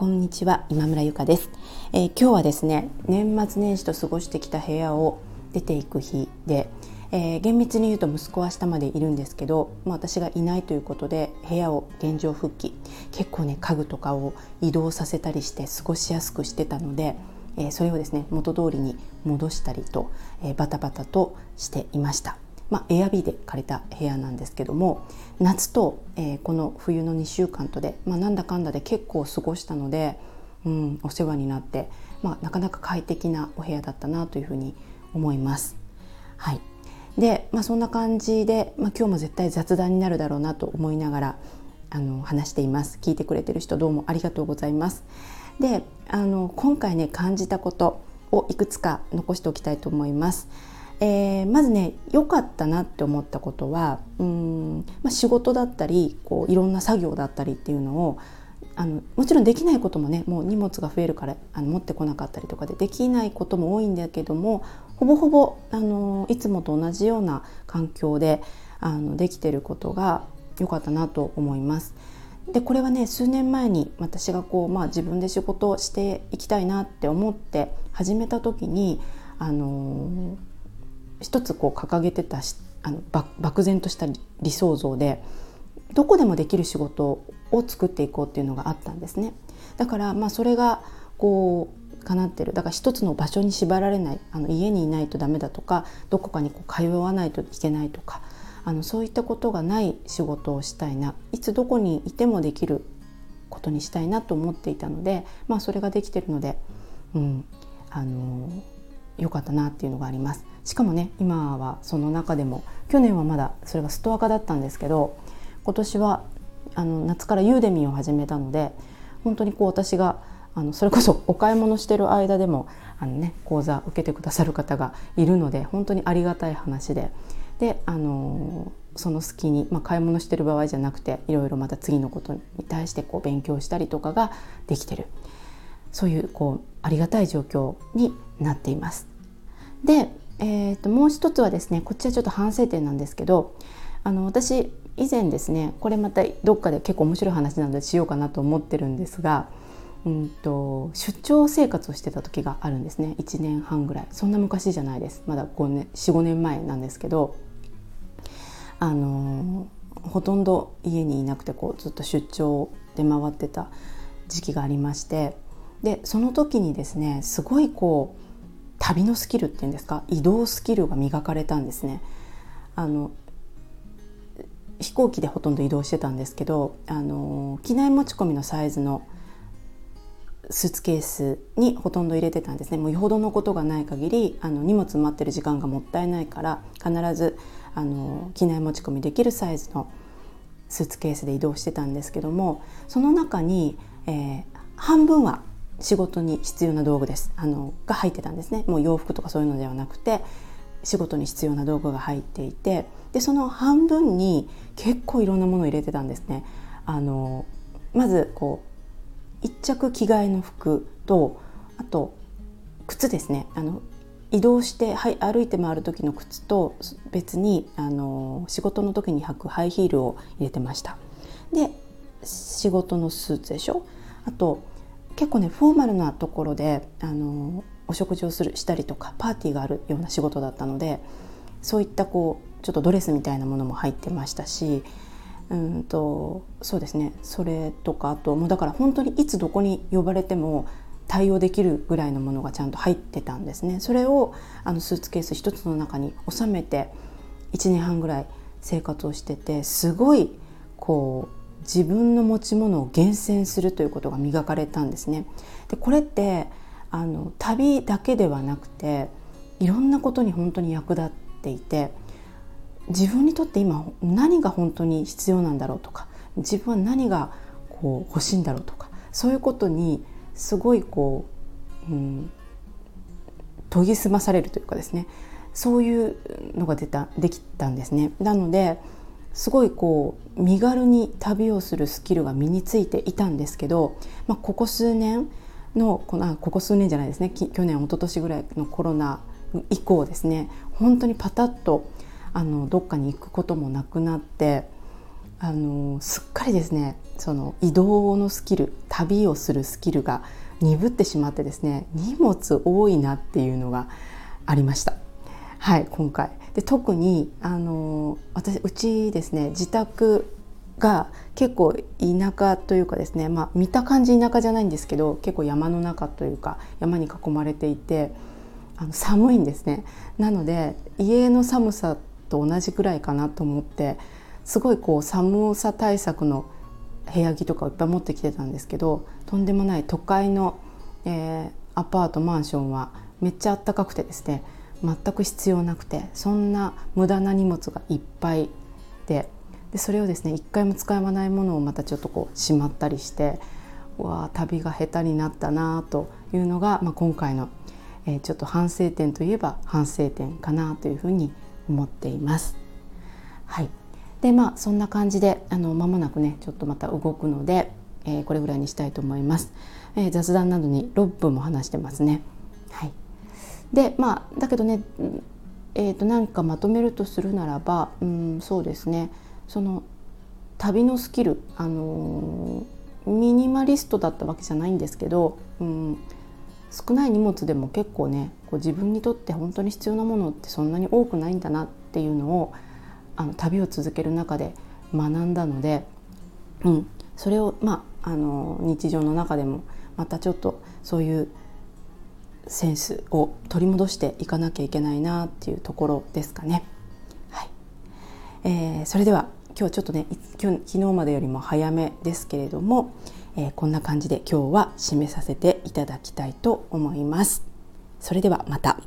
こんにちは今村ゆかです、えー、今日はですね年末年始と過ごしてきた部屋を出ていく日で、えー、厳密に言うと息子は明日までいるんですけど、まあ、私がいないということで部屋を現状復帰結構ね家具とかを移動させたりして過ごしやすくしてたので、えー、それをですね元通りに戻したりと、えバタバタとしていました。まあ、エアビーで借りた部屋なんですけども夏と、えー、この冬の2週間とで、まあ、なんだかんだで結構過ごしたので、うん、お世話になって、まあ、なかなか快適なお部屋だったなというふうに思います。はい。で、まあ、そんな感じで、まあ、今日も絶対雑談になるだろうなと思いながらあの話しています。聞いてくれてる人どうもありがとうございます。であの今回ね感じたことをいくつか残しておきたいと思います。えー、まずね良かったなって思ったことはうん、まあ、仕事だったりこういろんな作業だったりっていうのをあのもちろんできないこともねもう荷物が増えるからあの持ってこなかったりとかでできないことも多いんだけどもほぼほぼあのいつもと同じような環境であのできてることが良かったなと思います。でこれはね数年前に私がこう、まあ、自分で仕事をしていきたいなって思って始めた時にあの一つこう掲げてたあの漠然とした理想像でどこでもできる仕事を作っていこうっていうのがあったんですね。だからまあそれがこう叶ってるだから一つの場所に縛られないあの家にいないとダメだとかどこかにこう通わないといけないとかあのそういったことがない仕事をしたいないつどこにいてもできることにしたいなと思っていたので、まあ、それができてるので、うん、あの良かったなっていうのがあります。しかもね今はその中でも去年はまだそれがストア化だったんですけど今年はあの夏からユーデミーを始めたので本当にこう私があのそれこそ お買い物してる間でもあの、ね、講座受けてくださる方がいるので本当にありがたい話でであのその隙に、まあ、買い物してる場合じゃなくていろいろまた次のことに対してこう勉強したりとかができてるそういうこうありがたい状況になっています。でえーと、もう一つはですねこっちはちょっと反省点なんですけどあの私以前ですねこれまたどっかで結構面白い話なのでしようかなと思ってるんですが、うんと、出張生活をしてた時があるんですね。1年半ぐらい。そんな昔じゃないです。まだ45年前なんですけどあのほとんど家にいなくてこうずっと出張で回ってた時期がありましてでその時にですねすごいこう旅のスキルっていうんですか？移動スキルが磨かれたんですね。あの飛行機でほとんど移動してたんですけどあの機内持ち込みのサイズのスーツケースにほとんど入れてたんですねもうよほどのことがない限りあの荷物待ってる時間がもったいないから必ずあの機内持ち込みできるサイズのスーツケースで移動してたんですけどもその中に、えー、半分は仕事に必要な道具ですあのが入ってたんですねもう洋服とかそういうのではなくて仕事に必要な道具が入っていてでその半分に結構いろんなものを入れてたんですね。あのまずこう一着着替えの服とあと靴ですねあの移動して、はい、歩いて回る時の靴と別にあの仕事の時に履くハイヒールを入れてました。で仕事のスーツでしょ？あと結構ねフォーマルなところであのお食事をするしたりとかパーティーがあるような仕事だったのでそういったこうちょっとドレスみたいなものも入ってましたしうんとそうですね。それとかあともうだから本当にいつどこに呼ばれても対応できるぐらいのものがちゃんと入ってたんですね。それをあのスーツケース一つの中に収めて1年半ぐらい生活をしててすごいこう自分の持ち物を厳選するということが磨かれたんですね。でこれってあの旅だけではなくていろんなことに本当に役立っていて自分にとって今何が本当に必要なんだろうとか自分は何がこう欲しいんだろうとかそういうことにすごいこう、うん、研ぎ澄まされるというかですねそういうのが出たできたんですね。なのですごいこう身軽に旅をするスキルが身についていたんですけど、まあ、ここ数年のこのここ数年じゃないですね。去年一昨年ぐらいのコロナ以降ですね。本当にパタッとあのどっかに行くこともなくなってあのすっかりですねその移動のスキル旅をするスキルが鈍ってしまってですね荷物多いなっていうのがありました。はい今回。で特にあの私うちですね自宅が結構田舎というかですね、まあ、見た感じ田舎じゃないんですけど結構山の中というか山に囲まれていてあの寒いんですね。なので家の寒さと同じくらいかなと思ってすごいこう寒さ対策の部屋着とかをいっぱい持ってきてたんですけどとんでもない都会の、えー、アパートマンションはめっちゃあったかくてですね全く必要なくてそんな無駄な荷物がいっぱいででそれをですね一回も使わないものをまたちょっとこうしまったりしてわ旅が下手になったなというのが、まあ、今回の、えー、ちょっと反省点といえば反省点かなというふうに思っています。はいでまあそんな感じであの間もなくねちょっとまた動くので、えー、これぐらいにしたいと思います。えー、雑談などに6分も話してますね。はい、でまあだけどねえーと、なんかまとめるとするならば、うん、そうですね。その旅のスキル、あのー、ミニマリストだったわけじゃないんですけど、うん、少ない荷物でも結構ねこう自分にとって本当に必要なものってそんなに多くないんだなっていうのをあの旅を続ける中で学んだので、うん、それを、まあ、あの日常の中でもまたちょっとそういうセンスを取り戻していかなきゃいけないなっていうところですかね。はいえー、それでは今日ちょっとね今日昨日までよりも早めですけれども、えー、こんな感じで今日は締めさせていただきたいと思います。それではまた。